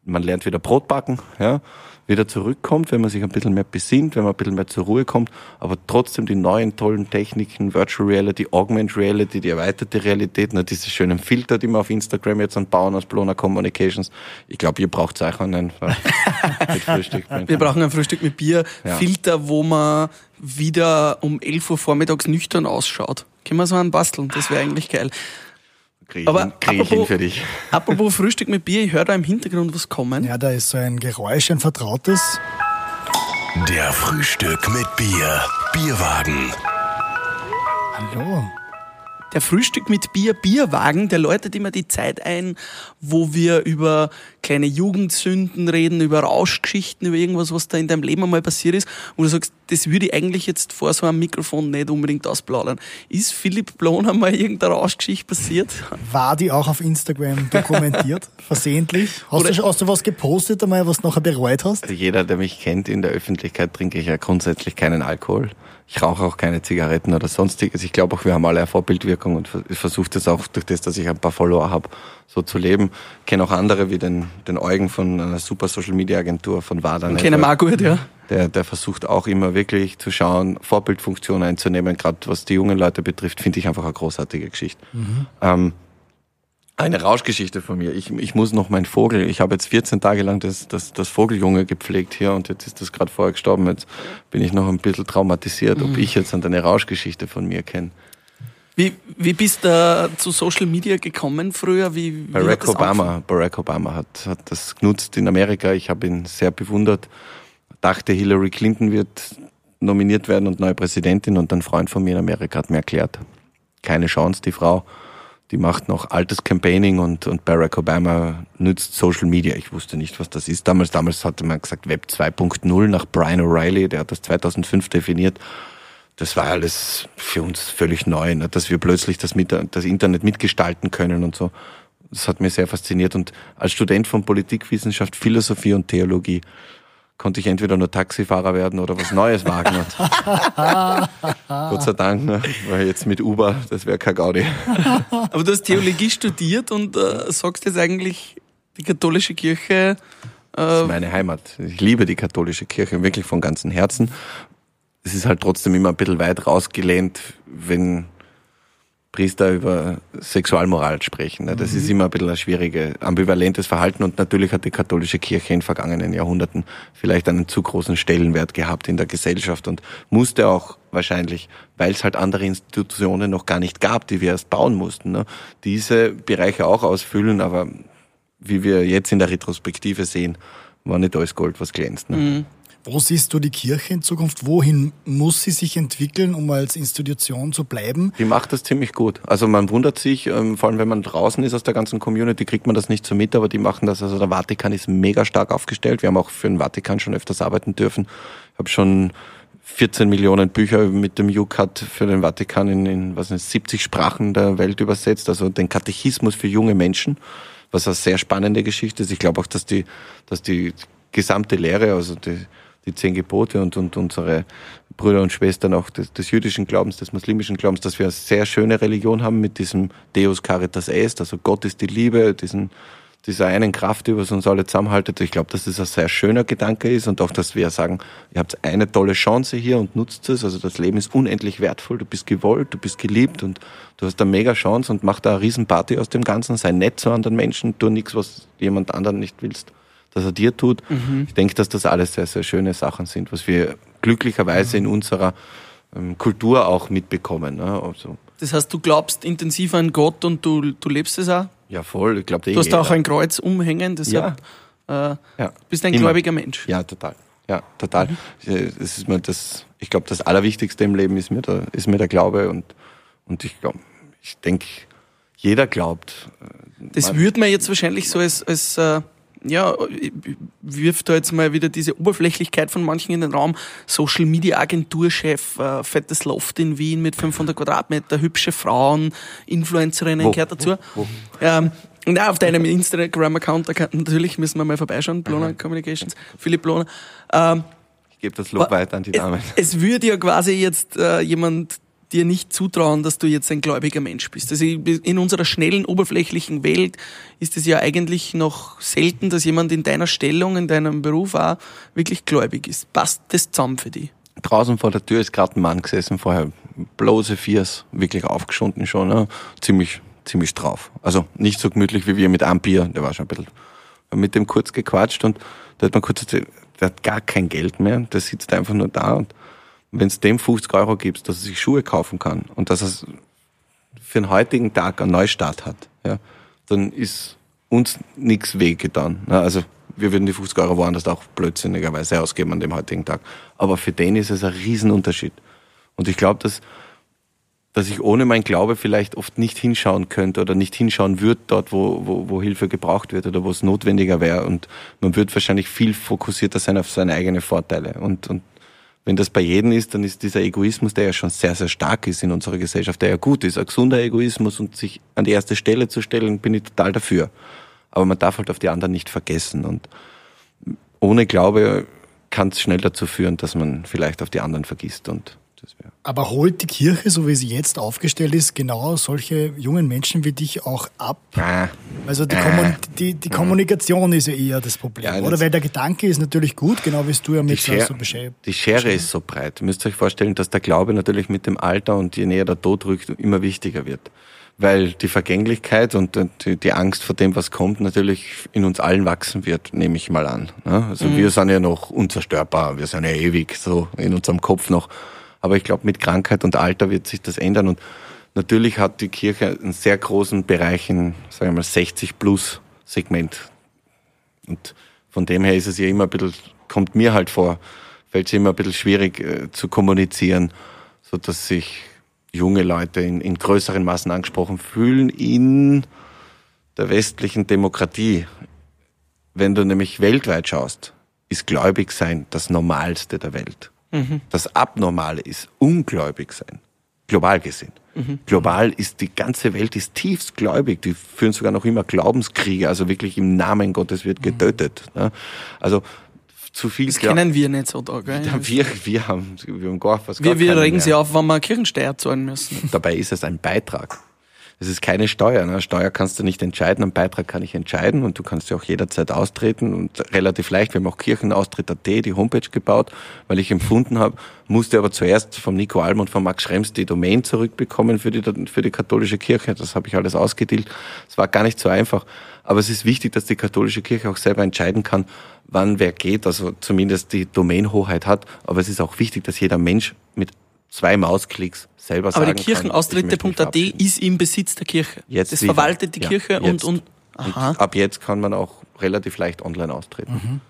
man lernt wieder Brot backen, ja, wieder zurückkommt, wenn man sich ein bisschen mehr besinnt, wenn man ein bisschen mehr zur Ruhe kommt, aber trotzdem die neuen tollen Techniken, Virtual Reality, Augmented Reality, die erweiterte Realität, ne, diese schönen Filter, die wir auf Instagram jetzt anbauen aus Blona Communications. Ich glaube, ihr braucht euch einen [LAUGHS] mit Frühstück. Wir brauchen ein Frühstück mit Bier, Ja. Filter, wo man wieder um 11 Uhr vormittags nüchtern ausschaut. Können wir so einen basteln? Das wäre eigentlich geil. Krieg ich, Aber krieg apropos- für dich. [LAUGHS] Apropos Frühstück mit Bier, ich höre da im Hintergrund was kommen. Ja, da ist so ein Geräusch, ein vertrautes. Der Frühstück mit Bier. Bierwagen. Hallo. Der Frühstück mit Bier, Bierwagen, der läutet immer die Zeit ein, wo wir über kleine Jugendsünden reden, über Rauschgeschichten, über irgendwas, was da in deinem Leben einmal passiert ist, wo du sagst, das würde ich eigentlich jetzt vor so einem Mikrofon nicht unbedingt ausplaudern. Ist Philipp Blon einmal irgendeine Rauschgeschichte passiert? War die auch auf Instagram dokumentiert? [LAUGHS] versehentlich? Hast Oder- du, hast du was gepostet einmal, was du nachher bereut hast? Also jeder, der mich kennt in der Öffentlichkeit, trinke ich ja grundsätzlich keinen Alkohol. Ich rauche auch keine Zigaretten oder sonstiges. Ich glaube auch, wir haben alle eine Vorbildwirkung und ich versuche das auch durch das, dass ich ein paar Follower habe, so zu leben. Ich kenne auch andere wie den, den Eugen von einer super Social Media Agentur von WADA. Kennen wir auch gut, ja. Der, der versucht auch immer wirklich zu schauen, Vorbildfunktion einzunehmen, gerade was die jungen Leute betrifft, finde ich einfach eine großartige Geschichte. Ähm, eine Rauschgeschichte von mir. Ich, ich muss noch mein Vogel, ich habe jetzt 14 Tage lang das, das, das Vogeljunge gepflegt hier und jetzt ist das gerade vorher gestorben. Jetzt bin ich noch ein bisschen traumatisiert, ob ich jetzt eine Rauschgeschichte von mir kenne. Wie, wie bist du zu Social Media gekommen früher? Wie, wie Barack das Obama? Barack Obama hat, hat das genutzt in Amerika. Ich habe ihn sehr bewundert. Dachte, Hillary Clinton wird nominiert werden und neue Präsidentin und ein Freund von mir in Amerika hat mir erklärt, keine Chance, die Frau. Die macht noch altes Campaigning und, und Barack Obama nützt Social Media. Ich wusste nicht, was das ist. Damals, damals hatte man gesagt Web 2.0 nach Brian O'Reilly, der hat das 2005 definiert das war alles für uns völlig neu, ne? dass wir plötzlich das, mit, das Internet mitgestalten können und so. Das hat mir sehr fasziniert. Und als Student von Politikwissenschaft, Philosophie und Theologie konnte ich entweder nur Taxifahrer werden oder was Neues wagen. [LAUGHS] Und Gott sei Dank, ne? weil jetzt mit Uber, das wäre kein Gaudi. Aber du hast Theologie studiert und äh, sagst jetzt eigentlich, die katholische Kirche Das ist meine Heimat. Ich liebe die katholische Kirche wirklich von ganzem Herzen. Es ist halt trotzdem immer ein bisschen weit rausgelehnt, wenn Priester über Sexualmoral sprechen. ne? Das ist immer ein bisschen ein schwierige, ambivalentes Verhalten und natürlich hat die katholische Kirche in vergangenen Jahrhunderten vielleicht einen zu großen Stellenwert gehabt in der Gesellschaft und musste auch wahrscheinlich, weil es halt andere Institutionen noch gar nicht gab, die wir erst bauen mussten, ne? diese Bereiche auch ausfüllen, aber wie wir jetzt in der Retrospektive sehen, war nicht alles Gold, was glänzt. Ne? Wo siehst du die Kirche in Zukunft? Wohin muss sie sich entwickeln, um als Institution zu bleiben? Die macht das ziemlich gut. Also man wundert sich, ähm, vor allem wenn man draußen ist aus der ganzen Community, kriegt man das nicht so mit, aber die machen das. Also der Vatikan ist mega stark aufgestellt. Wir haben auch für den Vatikan schon öfters arbeiten dürfen. Ich habe schon 14 Millionen Bücher mit dem UCAT für den Vatikan in, in was nicht, 70 Sprachen der Welt übersetzt. Also den Katechismus für junge Menschen, was eine sehr spannende Geschichte ist. Ich glaube auch, dass die, dass die gesamte Lehre, also die, die zehn Gebote und, und unsere Brüder und Schwestern auch des, des jüdischen Glaubens, des muslimischen Glaubens, dass wir eine sehr schöne Religion haben mit diesem Deus Caritas Est, also Gott ist die Liebe, diesen, dieser einen Kraft, die was uns alle zusammenhaltet. Ich glaube, dass das ein sehr schöner Gedanke ist und auch, dass wir sagen, ihr habt eine tolle Chance hier und nutzt es. Also das Leben ist unendlich wertvoll, du bist gewollt, du bist geliebt und du hast eine mega Chance und mach da eine Riesenparty aus dem Ganzen, sei nett zu anderen Menschen, tu nichts, was jemand anderen nicht willst dass er dir tut. Ich denke, dass das alles sehr, sehr schöne Sachen sind, was wir glücklicherweise in unserer ähm, Kultur auch mitbekommen. Ne? Also, Das heißt, du glaubst intensiv an Gott und du, du lebst es auch. ja, voll. Ich glaube, Du hast auch ein Kreuz umhängen, deshalb äh, ja. bist ein Immer. gläubiger Mensch. Ja, total. Ja, total. Äh, Es ist mir das, ich glaube, das Allerwichtigste im Leben ist mir der, ist mir der Glaube und, und ich glaube, ich denke, jeder glaubt. Das Man- würde man jetzt wahrscheinlich so als, als äh, ja, wirft da jetzt mal wieder diese Oberflächlichkeit von manchen in den Raum. Social Media Agenturchef, äh, fettes Loft in Wien mit 500 Quadratmeter, hübsche Frauen, Influencerinnen, Wo? gehört dazu. Wo? Wo? Ähm, na, auf deinem Instagram-Account, natürlich müssen wir mal vorbeischauen, Blona Communications, Philipp Blona. Ähm, Ich gebe das Lob weiter an die Damen. es, es würde ja quasi jetzt äh, jemand dir nicht zutrauen, dass du jetzt ein gläubiger Mensch bist. Also in unserer schnellen, oberflächlichen Welt ist es ja eigentlich noch selten, dass jemand in deiner Stellung, in deinem Beruf auch wirklich gläubig ist. Passt das zusammen für dich? Draußen vor der Tür ist gerade ein Mann gesessen, vorher bloße Viers, wirklich aufgeschunden schon, ne? ziemlich, ziemlich drauf. Also nicht so gemütlich wie wir mit einem Bier, der war schon ein bisschen mit dem kurz gequatscht und da hat man kurz erzählt, der hat gar kein Geld mehr, der sitzt einfach nur da und wenn es dem 50 Euro gibt, dass er sich Schuhe kaufen kann und dass er für den heutigen Tag einen Neustart hat, ja, dann ist uns nichts wehgetan. Ne? Also wir würden die 50 Euro woanders auch blödsinnigerweise ausgeben an dem heutigen Tag. Aber für den ist es ein Riesenunterschied. Und ich glaube, dass, dass ich ohne mein Glaube vielleicht oft nicht hinschauen könnte oder nicht hinschauen würde dort, wo, wo, wo Hilfe gebraucht wird oder wo es notwendiger wäre. Und man wird wahrscheinlich viel fokussierter sein auf seine eigenen Vorteile. Und, und wenn das bei jedem ist, dann ist dieser Egoismus, der ja schon sehr, sehr stark ist in unserer Gesellschaft, der ja gut ist, ein gesunder Egoismus und sich an die erste Stelle zu stellen, bin ich total dafür. Aber man darf halt auf die anderen nicht vergessen. Und ohne Glaube kann es schnell dazu führen, dass man vielleicht auf die anderen vergisst. Und das wäre. Aber holt die Kirche, so wie sie jetzt aufgestellt ist, genau solche jungen Menschen wie dich auch ab? Ah, Also die, Kommun die, die Kommunikation ist ja eher das Problem, Ja, oder? Weil der Gedanke ist natürlich gut, genau wie es du ja die, mit so beschreibst. die Schere ist so breit. Ihr müsst euch vorstellen, dass der Glaube natürlich mit dem Alter und je näher der Tod rückt, immer wichtiger wird. Weil die Vergänglichkeit und die, Angst vor dem, was kommt, natürlich in uns allen wachsen wird, nehme ich mal an. ne? Also wir sind ja noch unzerstörbar, wir sind ja ewig so in unserem Kopf noch. Aber ich glaube, mit Krankheit und Alter wird sich das ändern. Und natürlich hat die Kirche einen sehr großen Bereich in, sagen wir mal, 60 plus Segment und von dem her ist es ja immer ein bisschen, kommt mir halt vor, fällt es immer ein bisschen schwierig äh, zu kommunizieren, so dass sich junge Leute in, in größeren Massen angesprochen fühlen in der westlichen Demokratie. Wenn du nämlich weltweit schaust, ist gläubig sein das Normalste der Welt. Das Abnormale ist ungläubig sein. Global gesehen. Global ist die ganze Welt ist tiefst gläubig. Die führen sogar noch immer Glaubenskriege. Also wirklich im Namen Gottes wird getötet. ne? Also zu viel. Das kennen wir nicht so da, gell? [LAUGHS] Ja, wir, wir haben, wir haben gar fast wir wir regen mehr. sie auf, wenn wir Kirchensteuer zahlen müssen. Dabei ist es ein Beitrag. Es ist keine Steuer. Ne? Steuer kannst du nicht entscheiden, einen Beitrag kann ich entscheiden und du kannst ja auch jederzeit austreten und relativ leicht. Wir haben auch Kirchenaustritt.at, die Homepage gebaut, weil ich empfunden habe, musste aber zuerst vom Nico Alm und von Max Schrems die Domain zurückbekommen für die, für die katholische Kirche. Das habe ich alles ausgedealt. Es war gar nicht so einfach. Aber es ist wichtig, dass die katholische Kirche auch selber entscheiden kann, wann wer geht, also zumindest die Domainhoheit hat. Aber es ist auch wichtig, dass jeder Mensch mit zwei Mausklicks selber Aber sagen die möchte mich Kirchenaustritte.at ist im Besitz der Kirche. Jetzt das wieder. verwaltet die Ja, Kirche und, jetzt. und, aha. Und ab jetzt kann man auch relativ leicht online austreten.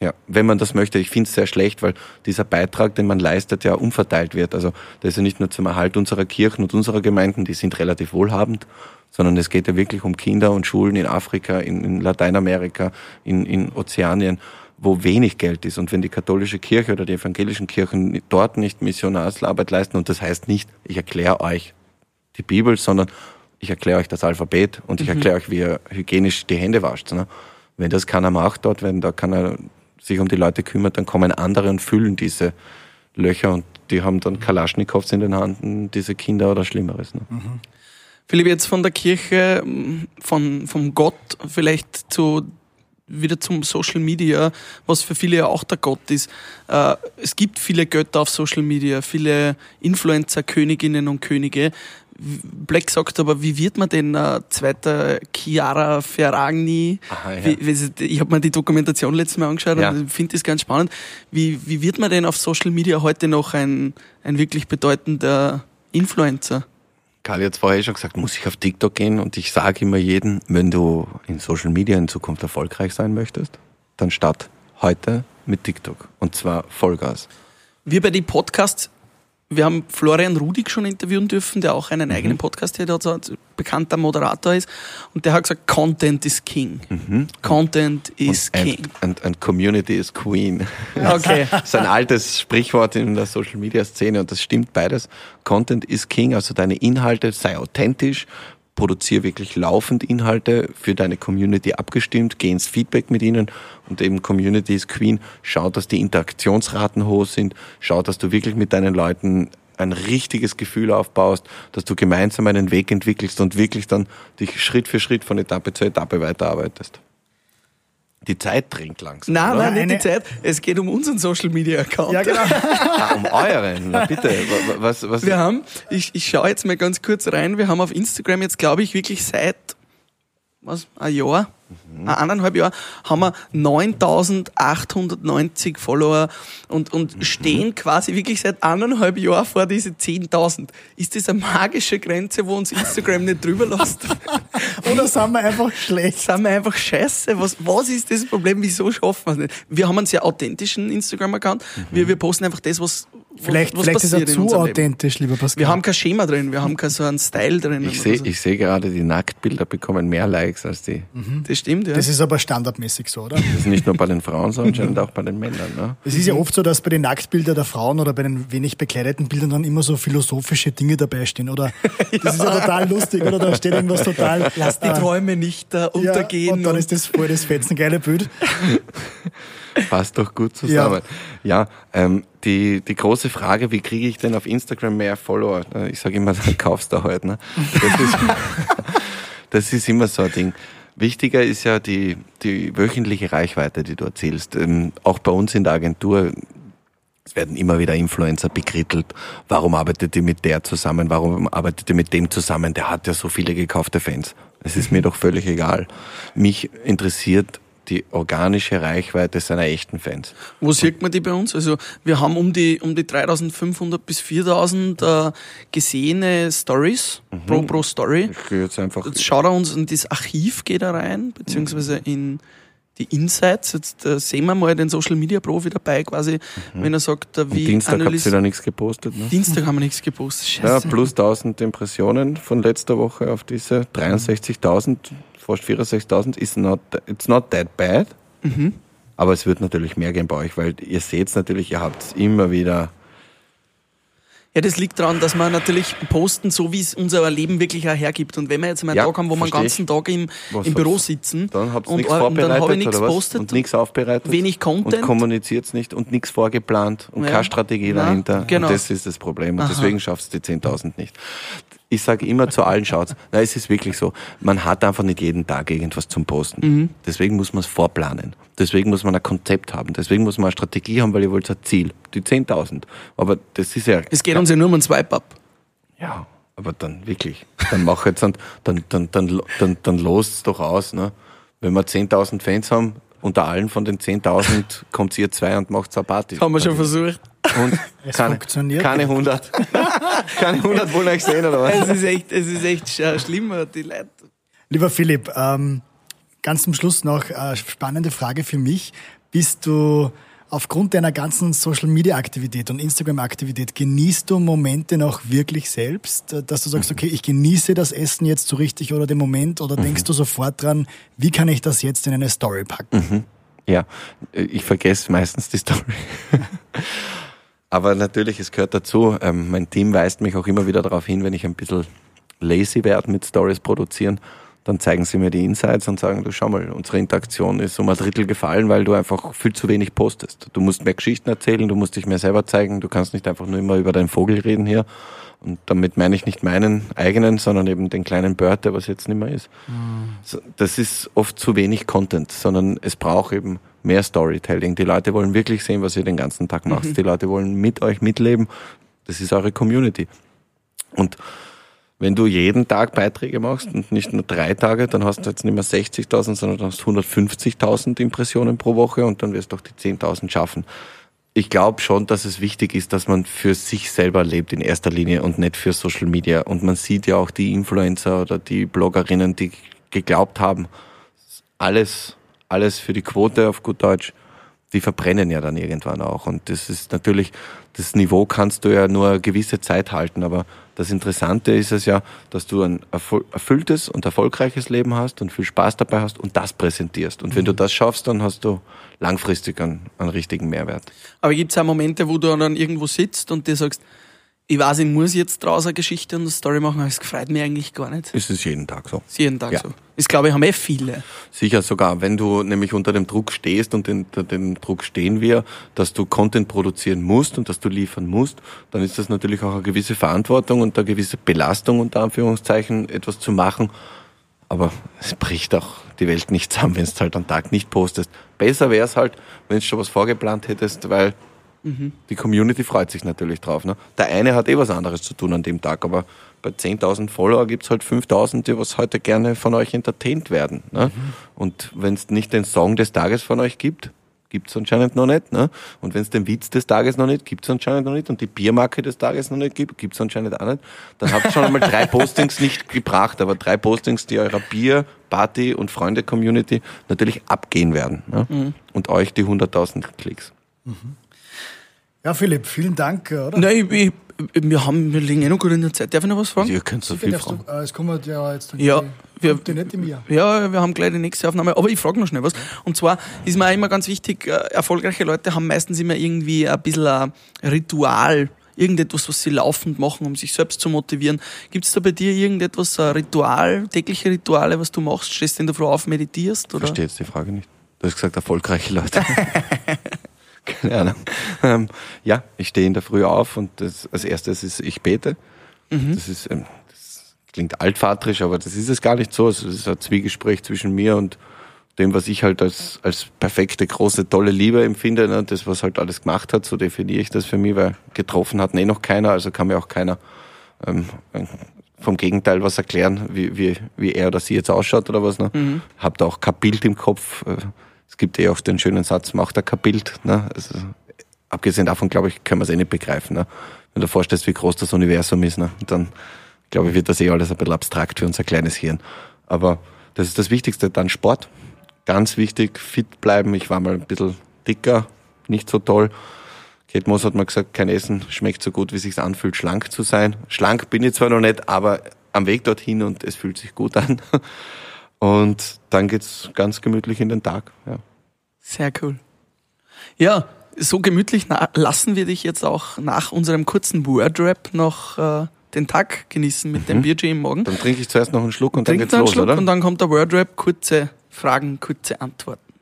Ja, wenn man das möchte. Ich finde es sehr schlecht, weil dieser Beitrag, den man leistet, ja umverteilt wird. Also das ist ja nicht nur zum Erhalt unserer Kirchen und unserer Gemeinden, die sind relativ wohlhabend, sondern es geht ja wirklich um Kinder und Schulen in Afrika, in, in Lateinamerika, in, in Ozeanien, wo wenig Geld ist. Und wenn die katholische Kirche oder die evangelischen Kirchen dort nicht Missionarsarbeit leisten, und das heißt nicht, ich erkläre euch die Bibel, sondern ich erkläre euch das Alphabet und ich erkläre euch, wie ihr hygienisch die Hände wascht. Ne? Wenn das keiner macht dort, wenn da keiner sich um die Leute kümmert, dann kommen andere und füllen diese Löcher und die haben dann Kalaschnikows in den Händen, diese Kinder oder Schlimmeres. Ne? Philipp, jetzt von der Kirche, von, vom Gott vielleicht zu wieder zum Social Media, was für viele ja auch der Gott ist. Äh, es gibt viele Götter auf Social Media, viele Influencer, Königinnen und Könige. Black sagt aber, wie wird man denn äh, zweiter Chiara Ferragni? Aha, ja. wie, wie, ich habe mir die Dokumentation letztes Mal angeschaut Ja. und finde das ganz spannend. Wie, wie wird man denn auf Social Media heute noch ein, ein wirklich bedeutender Influencer? Karl hat vorher schon gesagt, muss ich auf TikTok gehen und ich sage immer jedem, wenn du in Social Media in Zukunft erfolgreich sein möchtest, dann start heute mit TikTok und zwar Vollgas. Wir bei den Podcasts, wir haben Florian Rudig schon interviewen dürfen, der auch einen Mhm. eigenen Podcast hat. Also bekannter Moderator ist. Und der hat gesagt, Content is King. Content is and, King. and, and Community is Queen. [LAUGHS] Okay. [LAUGHS] Das ist ein altes Sprichwort in der Social Media Szene und das stimmt beides. Content is King, also deine Inhalte, sei authentisch, produziere wirklich laufend Inhalte für deine Community abgestimmt, geh ins Feedback mit ihnen und eben Community is Queen, schau, dass die Interaktionsraten hoch sind, schau, dass du wirklich mit deinen Leuten ein richtiges Gefühl aufbaust, dass du gemeinsam einen Weg entwickelst und wirklich dann dich Schritt für Schritt von Etappe zu Etappe weiterarbeitest. Die Zeit drängt langsam. Nein, oder? nein, nicht Eine- die Zeit. Es geht um unseren Social Media Account. Ja, genau. Ah, um euren, na bitte. Wa- Was, was, Wir haben, ich, ich schaue jetzt mal ganz kurz rein, wir haben auf Instagram jetzt, glaube ich, wirklich seit, was, ein Jahr, Mhm. ein eineinhalb Jahr, haben wir 9890 Follower und, und Mhm. stehen quasi wirklich seit eineinhalb Jahren vor diese 10.000. Ist das eine magische Grenze, wo uns Instagram nicht drüber lässt? [LAUGHS] Oder sind wir einfach schlecht? Sind wir einfach scheiße? Was, was ist das Problem? Wieso schaffen wir es nicht? Wir haben einen sehr authentischen Instagram-Account. Wir, wir posten einfach das, was, Mhm. Vielleicht, was vielleicht ist er zu Leben. authentisch, lieber Pascal. Wir haben kein Schema drin, wir haben kein so einen Style drin. ich sehe so. ich sehe gerade, die Nacktbilder bekommen mehr Likes als die. Das stimmt, ja. das ist aber standardmäßig so, oder? Das ist nicht nur bei den Frauen so, anscheinend auch bei den Männern. Ne? Es ist ja oft so, dass bei den Nacktbildern der Frauen oder bei den wenig bekleideten Bildern dann immer so philosophische Dinge dabei stehen, oder? [LAUGHS] Das ist ja total lustig, oder? Da steht irgendwas total. Lass die äh, Träume nicht äh, ja, untergehen. und dann ist das voll das fetzengeile Bild. [LAUGHS] [LAUGHS] Passt doch gut zusammen. Ja, ähm, die, die große Frage, wie kriege ich denn auf Instagram mehr Follower? Ich sage immer, [LAUGHS] dann kaufst du halt. Ne? Das, ist, [LAUGHS] das ist immer so ein Ding. Wichtiger ist ja die, die wöchentliche Reichweite, die du erzielst. Ähm, auch bei uns in der Agentur es werden immer wieder Influencer bekrittelt. Warum arbeitet ihr mit der zusammen? Warum arbeitet ihr mit dem zusammen? Der hat ja so viele gekaufte Fans. Es ist mir doch völlig egal. Mich interessiert die organische Reichweite seiner echten Fans. Wo sieht man die bei uns? Also wir haben um die um die 3500 bis 4000 äh, gesehene Stories Mhm. pro pro Story. Ich gehe jetzt einfach. Jetzt schaut er uns in das Archiv geht er rein, beziehungsweise in die Insights. Jetzt äh, sehen wir mal den Social Media Profi dabei, quasi, wenn er sagt, äh, wie Dienstag habt ihr da nichts gepostet, ne? Dienstag haben wir nichts gepostet. Ja, Scheiße. plus 1000 Impressionen von letzter Woche auf diese 63.000, fast 64.000 ist not, it's not that bad. Mhm. Aber es wird natürlich mehr gehen bei euch, weil ihr seht natürlich, ihr habt immer wieder Ja, das liegt daran, dass wir natürlich posten, so wie es unser Leben wirklich auch hergibt. Und wenn wir jetzt mal einen Ja, Tag haben, wo wir den ganzen Tag im, im Büro sitzen Dann habt ihr und, nichts und vorbereitet dann habe ich nichts gepostet Und nichts aufbereitet. wenig Content. Und kommuniziert nicht und nichts vorgeplant und Ja. keine Strategie Na, dahinter. genau. Und das ist das Problem. Und Aha. deswegen schaffst du die 10.000 nicht. Ich sage immer zu allen, schaut, na, es ist wirklich so, man hat einfach nicht jeden Tag irgendwas zum Posten. Mhm. Deswegen muss man es vorplanen. Deswegen muss man ein Konzept haben. Deswegen muss man eine Strategie haben, weil ihr wollt ein Ziel. Die 10.000. Aber das ist ja... es geht uns ja nur um einen Swipe-Up. Ja, aber dann wirklich. Dann mach jetzt und dann, dann, dann, dann, dann lost's doch aus, ne? Wenn wir 10.000 Fans haben, unter allen von den 10.000 kommt ihr zwei und macht eine Party. Haben wir schon versucht. Und [LAUGHS] Es keine, funktioniert. keine 100. [LAUGHS] keine 100 wollen euch sehen, oder Es was? ist echt, es ist echt sch- schlimm, die Leute. Lieber Philipp, ähm, ganz zum Schluss noch eine spannende Frage für mich. Bist du aufgrund deiner ganzen Social-Media-Aktivität und Instagram-Aktivität, genießt du Momente noch wirklich selbst? Äh, Dass du sagst, okay, ich genieße das Essen jetzt so richtig oder den Moment oder denkst du sofort dran, wie kann ich das jetzt in eine Story packen? Ja, ich vergesse meistens die Story. [LAUGHS] Aber natürlich, es gehört dazu. Ähm, mein Team weist mich auch immer wieder darauf hin, wenn ich ein bisschen lazy werde mit Stories produzieren, dann zeigen sie mir die Insights und sagen, du schau mal, unsere Interaktion ist um ein Drittel gefallen, weil du einfach viel zu wenig postest. Du musst mehr Geschichten erzählen, du musst dich mehr selber zeigen, du kannst nicht einfach nur immer über deinen Vogel reden hier. Und damit meine ich nicht meinen eigenen, sondern eben den kleinen Bird, der was jetzt nicht mehr ist. So, Das ist oft zu wenig Content, sondern es braucht eben mehr Storytelling. Die Leute wollen wirklich sehen, was ihr den ganzen Tag macht. Die Leute wollen mit euch mitleben. Das ist eure Community. Und wenn du jeden Tag Beiträge machst und nicht nur drei Tage, dann hast du jetzt nicht mehr 60.000, sondern dann hast du 150.000 Impressionen pro Woche und dann wirst du auch die 10.000 schaffen. Ich glaube schon, dass es wichtig ist, dass man für sich selber lebt in erster Linie und nicht für Social Media. Und man sieht ja auch die Influencer oder die Bloggerinnen, die geglaubt haben, alles, alles für die Quote auf gut Deutsch. Die verbrennen ja dann irgendwann auch. Und das ist natürlich, das Niveau kannst du ja nur eine gewisse Zeit halten. Aber das Interessante ist es ja, dass du ein erfülltes und erfolgreiches Leben hast und viel Spaß dabei hast und das präsentierst. Und wenn du das schaffst, dann hast du langfristig einen, einen richtigen Mehrwert. Aber gibt es auch Momente, wo du dann irgendwo sitzt und dir sagst, ich weiß, ich muss jetzt draus eine Geschichte und eine Story machen, aber es gefreut mich eigentlich gar nicht. Ist es jeden Tag so? Ist jeden Tag ja. so. Das glaube ich, haben eh viele. Sicher sogar, wenn du nämlich unter dem Druck stehst und unter dem Druck stehen wir, dass du Content produzieren musst und dass du liefern musst, dann ist das natürlich auch eine gewisse Verantwortung und eine gewisse Belastung unter Anführungszeichen, etwas zu machen. Aber es bricht auch die Welt nicht zusammen, wenn du halt am Tag nicht postest. Besser wäre es halt, wenn du schon was vorgeplant hättest, weil Mhm. Die Community freut sich natürlich drauf. Ne? Der eine hat eh was anderes zu tun an dem Tag, aber bei 10.000 Follower gibt's halt 5.000, die was heute gerne von euch entertained werden. Ne? Mhm. Und wenn es nicht den Song des Tages von euch gibt, gibt's anscheinend noch nicht. Ne? Und wenn es den Witz des Tages noch nicht, gibt's anscheinend noch nicht. Und die Biermarke des Tages noch nicht gibt, gibt's anscheinend auch nicht. Dann habt ihr schon einmal drei [LAUGHS] Postings nicht gebracht, aber drei Postings, die eurer Bier, Party und Freunde-Community natürlich abgehen werden. Ne? Mhm. Und euch die 100.000 Klicks. Mhm. Ja, Philipp, vielen Dank, oder? Nein, ich, ich, wir, haben, wir liegen eh noch gut in der Zeit. Darf ich noch was fragen? Ihr könnt so viel fragen. Du, äh, es kommt ja jetzt ja, wir, die nicht im Jahr. Ja, wir haben gleich die nächste Aufnahme. Aber ich frage noch schnell was. Und zwar ist mir auch immer ganz wichtig, äh, erfolgreiche Leute haben meistens immer irgendwie ein bisschen ein Ritual irgendetwas, was sie laufend machen, um sich selbst zu motivieren. Gibt es da bei dir irgendetwas, ein Ritual, tägliche Rituale, was du machst? Stehst du in der Früh auf, meditierst? Oder? Verstehe jetzt die Frage nicht. Du hast gesagt, erfolgreiche Leute. [LAUGHS] [LAUGHS] Keine Ahnung. Ähm, ja, ich stehe in der Früh auf und das, als erstes ist, ich bete. Mhm. Das ist, ähm, das klingt altvaterisch, aber das ist es gar nicht so. Es ist ein Zwiegespräch zwischen mir und dem, was ich halt als, als perfekte, große, tolle Liebe empfinde. Ne? Das, was halt alles gemacht hat, so definiere ich das für mich, weil getroffen hat eh noch keiner, also kann mir auch keiner ähm, vom Gegenteil was erklären, wie, wie, wie er oder sie jetzt ausschaut oder was. Ne? Mhm. Hab da auch kein Bild im Kopf. Äh, es gibt eh auch den schönen Satz, macht er kein Bild. Ne? Also, abgesehen davon, glaube ich, können wir es eh nicht begreifen. Ne? Wenn du vorstellst, wie groß das Universum ist, ne? dann glaube ich, wird das eh alles ein bisschen abstrakt für unser kleines Hirn. Aber das ist das Wichtigste. Dann Sport. Ganz wichtig, fit bleiben. Ich war mal ein bisschen dicker, nicht so toll. Kate Moss hat mal gesagt, kein Essen schmeckt so gut, wie sich's anfühlt, schlank zu sein. Schlank bin ich zwar noch nicht, aber am Weg dorthin und es fühlt sich gut an. [LAUGHS] Und dann geht's ganz gemütlich in den Tag. Ja. Sehr cool. Ja, so gemütlich lassen wir dich jetzt auch nach unserem kurzen Wordrap noch äh, den Tag genießen mit mhm. dem Bierchen im Morgen. Dann trinke ich zuerst noch einen Schluck und Trink dann geht's los, Schluck oder? Und dann kommt der Wordrap, kurze Fragen, kurze Antworten.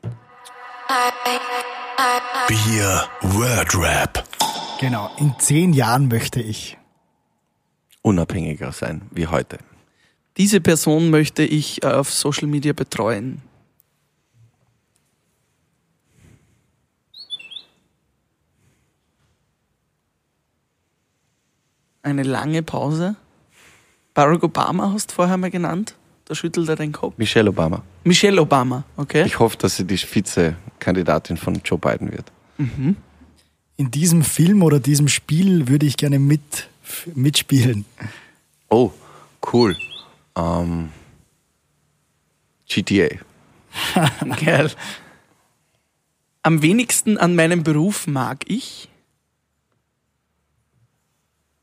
Bier Wordrap. Genau, in zehn Jahren möchte ich unabhängiger sein wie heute diese Person möchte ich äh, auf Social Media betreuen. Eine lange Pause. Barack Obama hast du vorher mal genannt. Da schüttelt er den Kopf. Michelle Obama. Michelle Obama, okay. Ich hoffe, dass sie die Vizekandidatin von Joe Biden wird. Mhm. In diesem Film oder diesem Spiel würde ich gerne mit, mitspielen. Oh, cool. Ähm, GTA. [LAUGHS] Geil. Am wenigsten an meinem Beruf mag ich?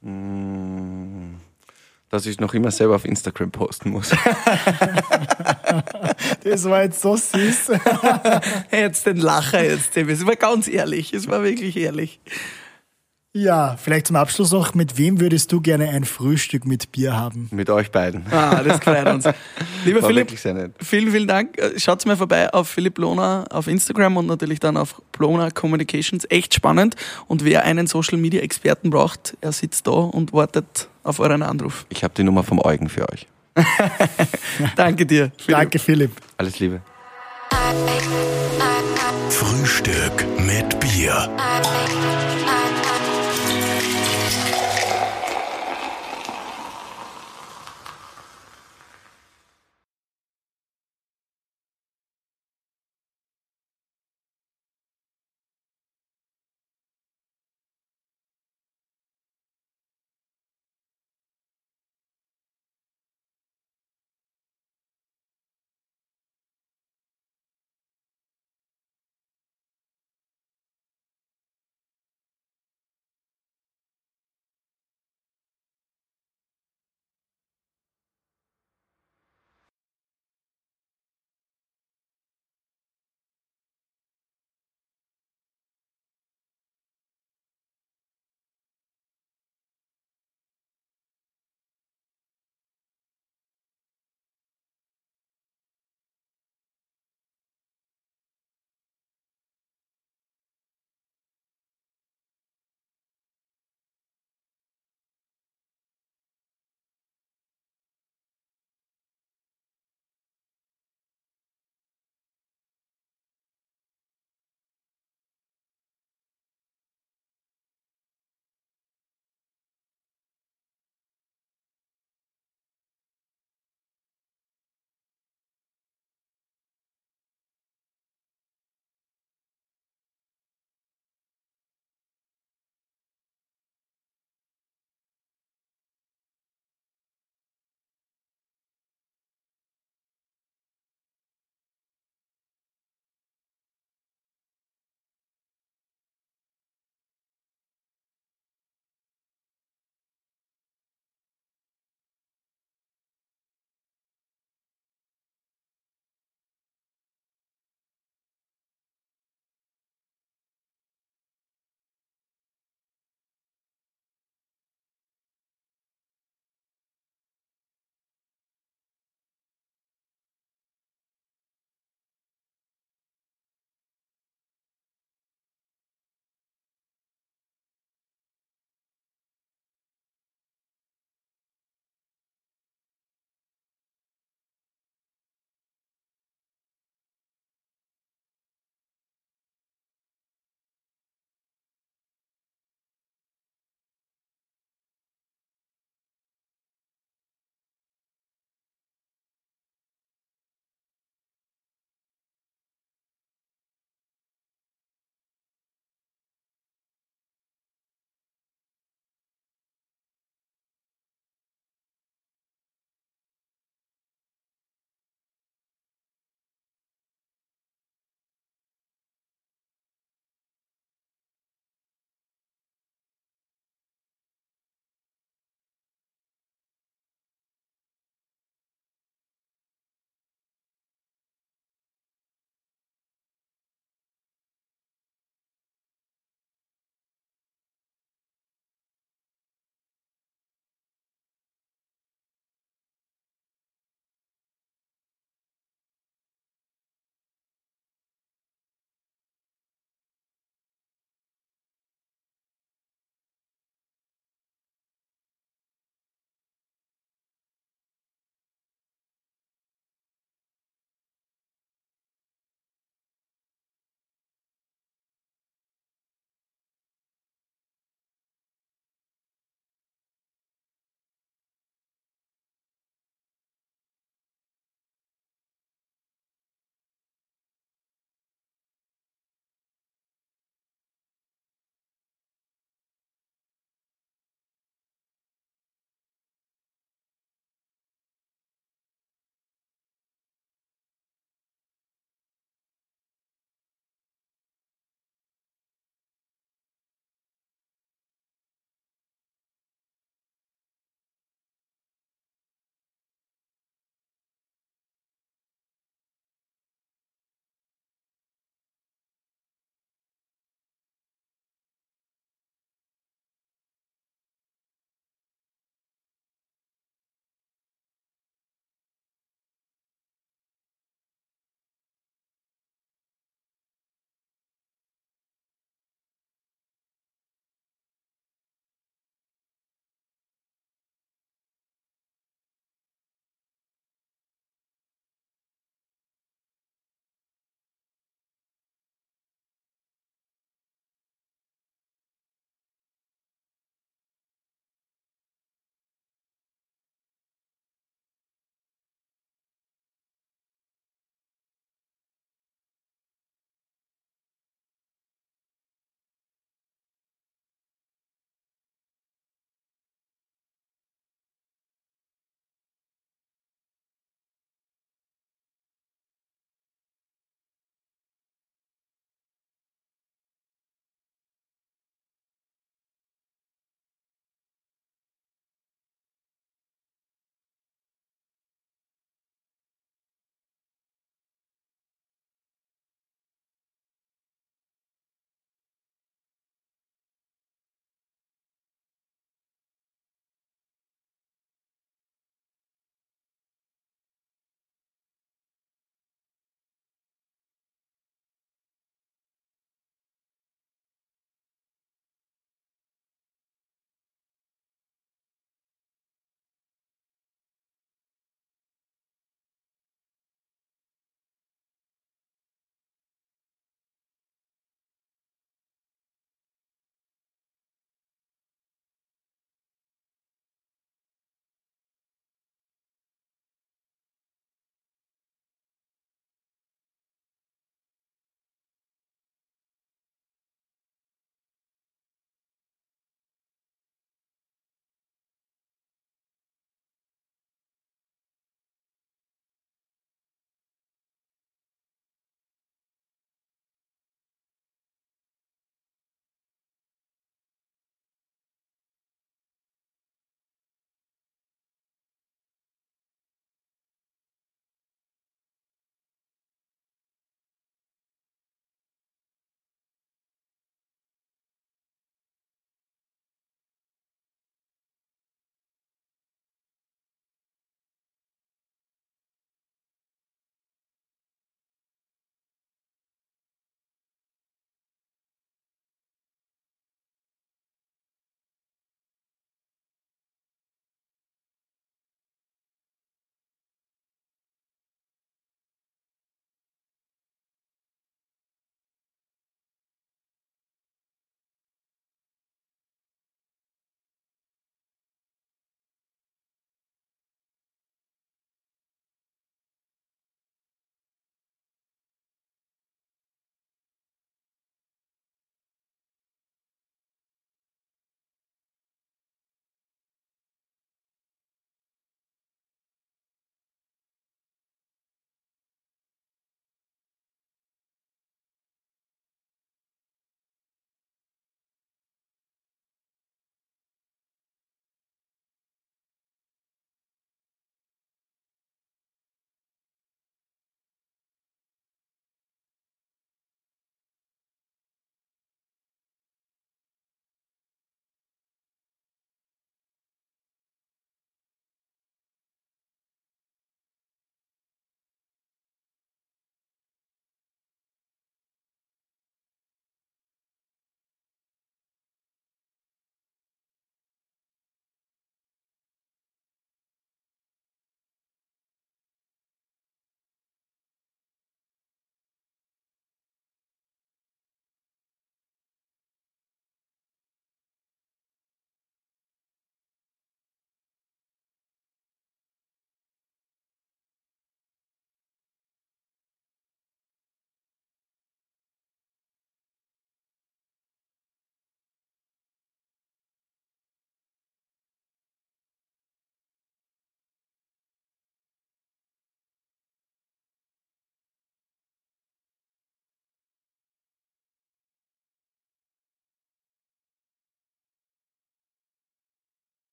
Mm, dass ich noch immer selber auf Instagram posten muss. [LAUGHS] das war jetzt so süß. [LAUGHS] jetzt den Lacher jetzt, Es war ganz ehrlich. Es war wirklich ehrlich. Ja, vielleicht zum Abschluss noch, mit wem würdest du gerne ein Frühstück mit Bier haben? Mit euch beiden. Ah, das freut uns. [LAUGHS] Lieber War Philipp, vielen, vielen Dank. Schaut mal vorbei auf Philipp Lohner auf Instagram und natürlich dann auf Lohner Communications. Echt spannend. Und wer einen Social Media Experten braucht, er sitzt da und wartet auf euren Anruf. Ich habe die Nummer vom Eugen für euch. [LAUGHS] Danke dir. Philipp. Danke, Philipp. Alles Liebe. Frühstück mit Bier.